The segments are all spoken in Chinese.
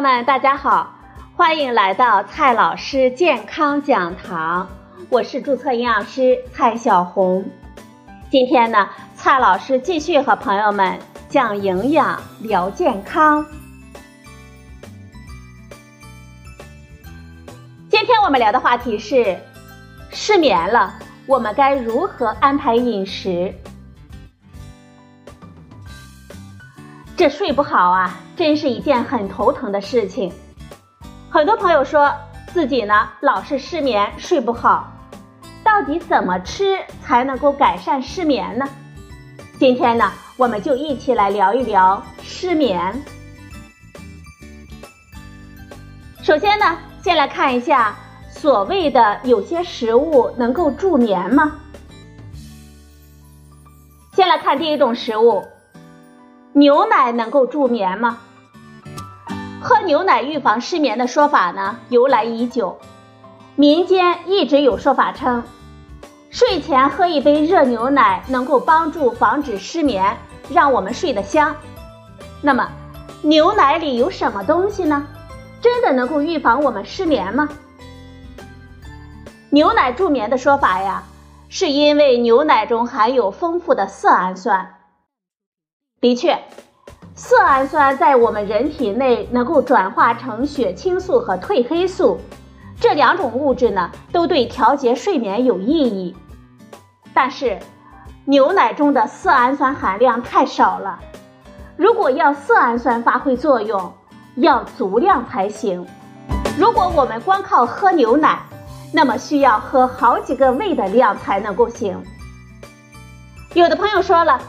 友们，大家好，欢迎来到蔡老师健康讲堂，我是注册营养师蔡小红。今天呢，蔡老师继续和朋友们讲营养、聊健康。今天我们聊的话题是失眠了，我们该如何安排饮食？这睡不好啊，真是一件很头疼的事情。很多朋友说自己呢老是失眠，睡不好，到底怎么吃才能够改善失眠呢？今天呢，我们就一起来聊一聊失眠。首先呢，先来看一下所谓的有些食物能够助眠吗？先来看第一种食物。牛奶能够助眠吗？喝牛奶预防失眠的说法呢，由来已久。民间一直有说法称，睡前喝一杯热牛奶能够帮助防止失眠，让我们睡得香。那么，牛奶里有什么东西呢？真的能够预防我们失眠吗？牛奶助眠的说法呀，是因为牛奶中含有丰富的色氨酸。的确，色氨酸在我们人体内能够转化成血清素和褪黑素，这两种物质呢，都对调节睡眠有意义。但是，牛奶中的色氨酸含量太少了，如果要色氨酸发挥作用，要足量才行。如果我们光靠喝牛奶，那么需要喝好几个胃的量才能够行。有的朋友说了。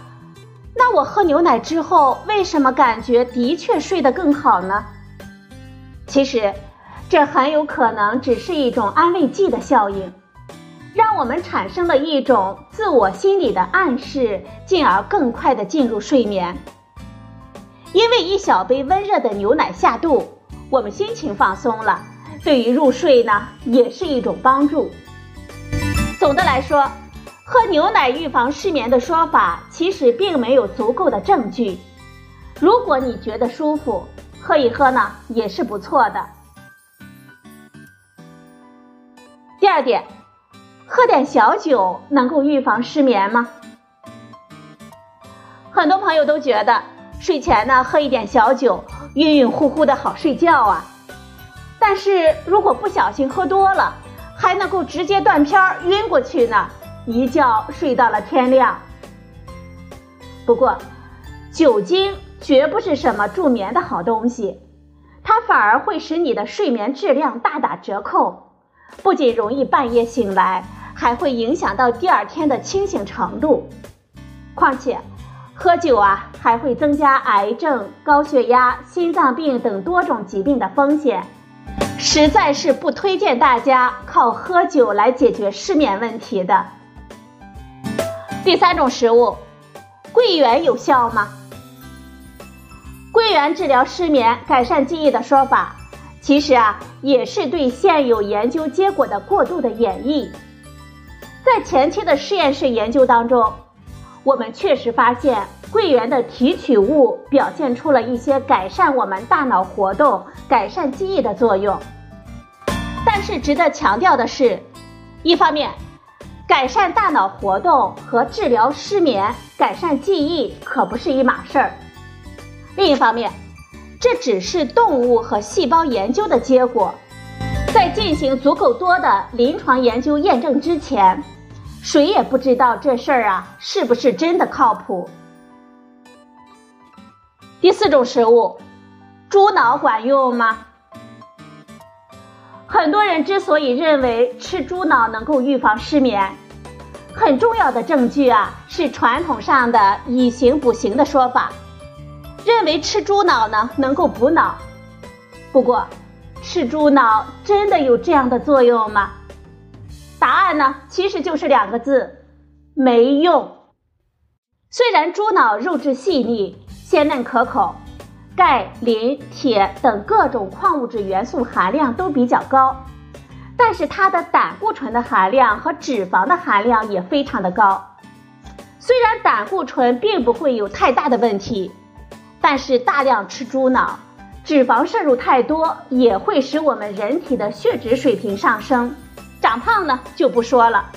那我喝牛奶之后，为什么感觉的确睡得更好呢？其实，这很有可能只是一种安慰剂的效应，让我们产生了一种自我心理的暗示，进而更快的进入睡眠。因为一小杯温热的牛奶下肚，我们心情放松了，对于入睡呢，也是一种帮助。总的来说。喝牛奶预防失眠的说法，其实并没有足够的证据。如果你觉得舒服，喝一喝呢也是不错的。第二点，喝点小酒能够预防失眠吗？很多朋友都觉得睡前呢喝一点小酒，晕晕乎乎的好睡觉啊。但是如果不小心喝多了，还能够直接断片儿晕过去呢。一觉睡到了天亮。不过，酒精绝不是什么助眠的好东西，它反而会使你的睡眠质量大打折扣，不仅容易半夜醒来，还会影响到第二天的清醒程度。况且，喝酒啊，还会增加癌症、高血压、心脏病等多种疾病的风险，实在是不推荐大家靠喝酒来解决失眠问题的。第三种食物，桂圆有效吗？桂圆治疗失眠、改善记忆的说法，其实啊也是对现有研究结果的过度的演绎。在前期的实验室研究当中，我们确实发现桂圆的提取物表现出了一些改善我们大脑活动、改善记忆的作用。但是值得强调的是，一方面。改善大脑活动和治疗失眠、改善记忆可不是一码事儿。另一方面，这只是动物和细胞研究的结果，在进行足够多的临床研究验证之前，谁也不知道这事儿啊是不是真的靠谱。第四种食物，猪脑管用吗？很多人之所以认为吃猪脑能够预防失眠，很重要的证据啊是传统上的以形补形的说法，认为吃猪脑呢能够补脑。不过，吃猪脑真的有这样的作用吗？答案呢其实就是两个字：没用。虽然猪脑肉质细腻、鲜嫩可口。钙、磷、铁等各种矿物质元素含量都比较高，但是它的胆固醇的含量和脂肪的含量也非常的高。虽然胆固醇并不会有太大的问题，但是大量吃猪脑，脂肪摄入太多也会使我们人体的血脂水平上升，长胖呢就不说了。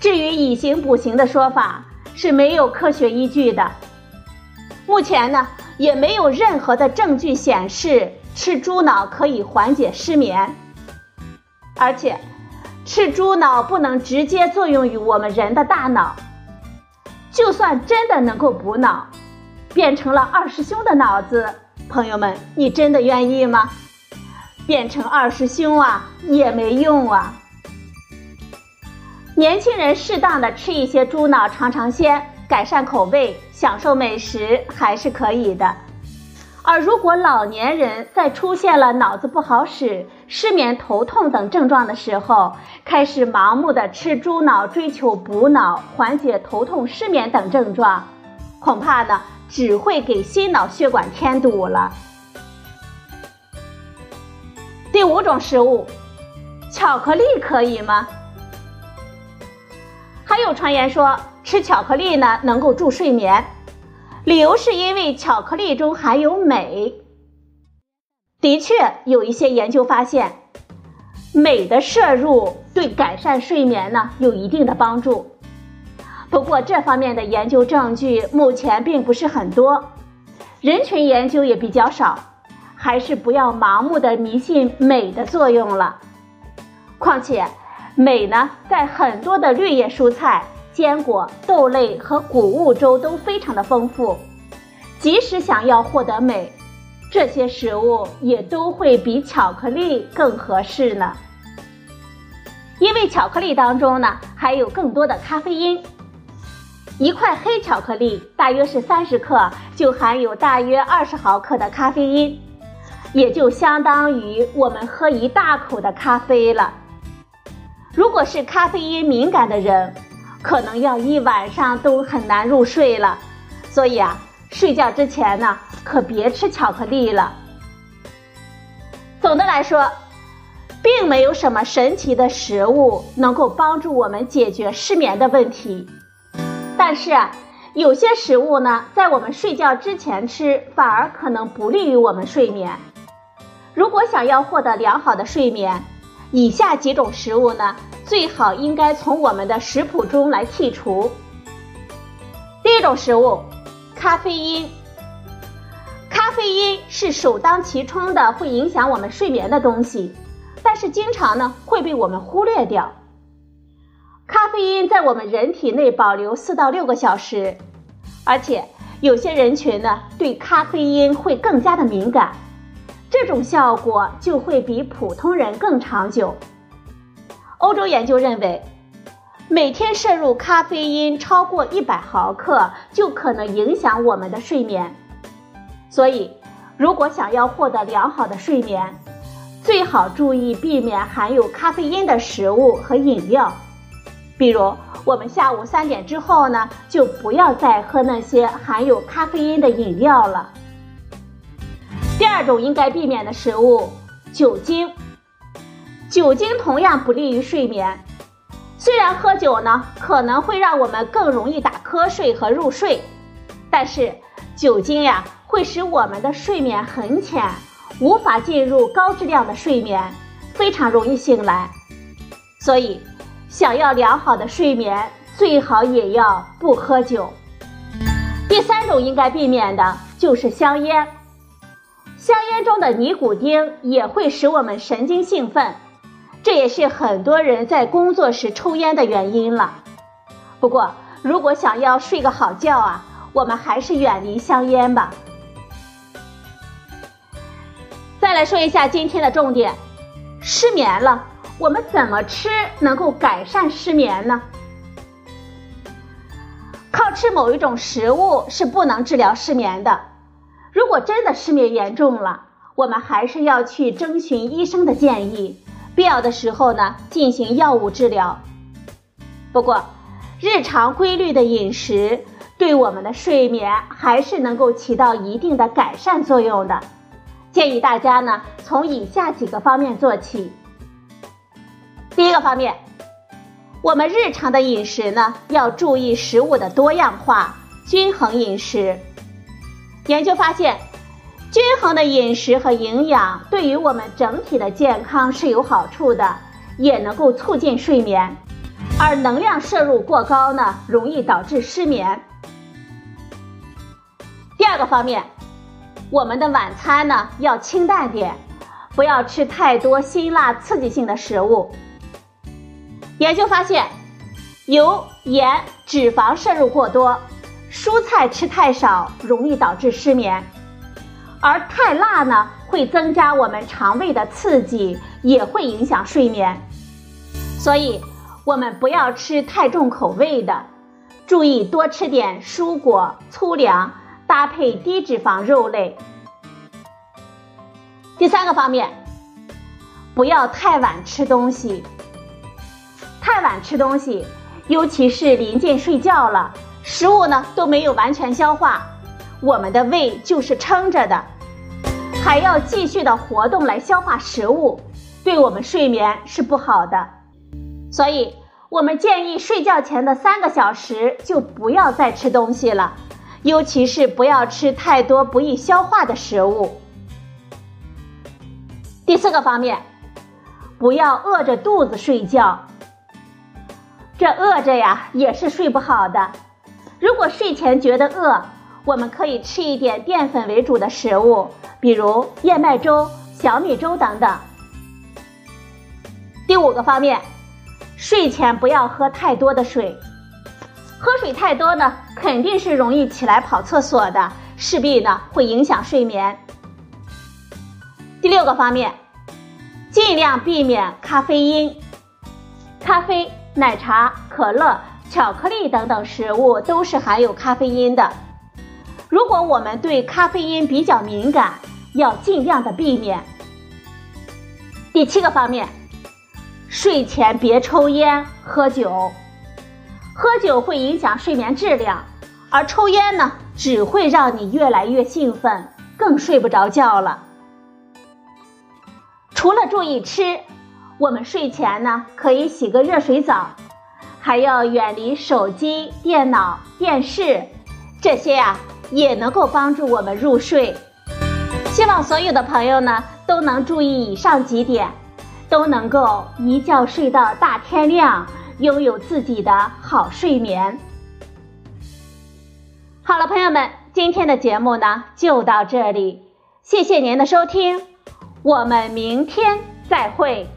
至于以形补形的说法是没有科学依据的，目前呢也没有任何的证据显示吃猪脑可以缓解失眠，而且吃猪脑不能直接作用于我们人的大脑，就算真的能够补脑，变成了二师兄的脑子。朋友们，你真的愿意吗？变成二师兄啊，也没用啊。年轻人适当的吃一些猪脑尝尝鲜，改善口味，享受美食还是可以的。而如果老年人在出现了脑子不好使、失眠、头痛等症状的时候，开始盲目的吃猪脑，追求补脑、缓解头痛、失眠等症状，恐怕呢。只会给心脑血管添堵了。第五种食物，巧克力可以吗？还有传言说吃巧克力呢能够助睡眠，理由是因为巧克力中含有镁。的确，有一些研究发现，镁的摄入对改善睡眠呢有一定的帮助。不过这方面的研究证据目前并不是很多，人群研究也比较少，还是不要盲目的迷信镁的作用了。况且，镁呢在很多的绿叶蔬菜、坚果、豆类和谷物粥都非常的丰富，即使想要获得镁，这些食物也都会比巧克力更合适呢。因为巧克力当中呢还有更多的咖啡因。一块黑巧克力大约是三十克，就含有大约二十毫克的咖啡因，也就相当于我们喝一大口的咖啡了。如果是咖啡因敏感的人，可能要一晚上都很难入睡了。所以啊，睡觉之前呢，可别吃巧克力了。总的来说，并没有什么神奇的食物能够帮助我们解决失眠的问题。但是，有些食物呢，在我们睡觉之前吃，反而可能不利于我们睡眠。如果想要获得良好的睡眠，以下几种食物呢，最好应该从我们的食谱中来剔除。第一种食物，咖啡因。咖啡因是首当其冲的会影响我们睡眠的东西，但是经常呢会被我们忽略掉。咖啡因在我们人体内保留四到六个小时，而且有些人群呢对咖啡因会更加的敏感，这种效果就会比普通人更长久。欧洲研究认为，每天摄入咖啡因超过一百毫克就可能影响我们的睡眠，所以如果想要获得良好的睡眠，最好注意避免含有咖啡因的食物和饮料。比如，我们下午三点之后呢，就不要再喝那些含有咖啡因的饮料了。第二种应该避免的食物，酒精。酒精同样不利于睡眠。虽然喝酒呢可能会让我们更容易打瞌睡和入睡，但是酒精呀会使我们的睡眠很浅，无法进入高质量的睡眠，非常容易醒来。所以。想要良好的睡眠，最好也要不喝酒。第三种应该避免的就是香烟，香烟中的尼古丁也会使我们神经兴奋，这也是很多人在工作时抽烟的原因了。不过，如果想要睡个好觉啊，我们还是远离香烟吧。再来说一下今天的重点，失眠了。我们怎么吃能够改善失眠呢？靠吃某一种食物是不能治疗失眠的。如果真的失眠严重了，我们还是要去征询医生的建议，必要的时候呢进行药物治疗。不过，日常规律的饮食对我们的睡眠还是能够起到一定的改善作用的。建议大家呢从以下几个方面做起。第一个方面，我们日常的饮食呢，要注意食物的多样化、均衡饮食。研究发现，均衡的饮食和营养对于我们整体的健康是有好处的，也能够促进睡眠。而能量摄入过高呢，容易导致失眠。第二个方面，我们的晚餐呢要清淡点，不要吃太多辛辣刺激性的食物。研究发现，油、盐、脂肪摄入过多，蔬菜吃太少，容易导致失眠。而太辣呢，会增加我们肠胃的刺激，也会影响睡眠。所以，我们不要吃太重口味的，注意多吃点蔬果、粗粮，搭配低脂肪肉类。第三个方面，不要太晚吃东西。太晚吃东西，尤其是临近睡觉了，食物呢都没有完全消化。我们的胃就是撑着的，还要继续的活动来消化食物，对我们睡眠是不好的。所以，我们建议睡觉前的三个小时就不要再吃东西了，尤其是不要吃太多不易消化的食物。第四个方面，不要饿着肚子睡觉，这饿着呀也是睡不好的。如果睡前觉得饿，我们可以吃一点淀粉为主的食物，比如燕麦粥、小米粥等等。第五个方面，睡前不要喝太多的水，喝水太多呢，肯定是容易起来跑厕所的，势必呢会影响睡眠。第六个方面，尽量避免咖啡因，咖啡、奶茶、可乐、巧克力等等食物都是含有咖啡因的。如果我们对咖啡因比较敏感，要尽量的避免。第七个方面，睡前别抽烟喝酒，喝酒会影响睡眠质量，而抽烟呢，只会让你越来越兴奋，更睡不着觉了。除了注意吃，我们睡前呢可以洗个热水澡，还要远离手机、电脑、电视这些呀。也能够帮助我们入睡。希望所有的朋友呢都能注意以上几点，都能够一觉睡到大天亮，拥有自己的好睡眠。好了，朋友们，今天的节目呢就到这里，谢谢您的收听，我们明天再会。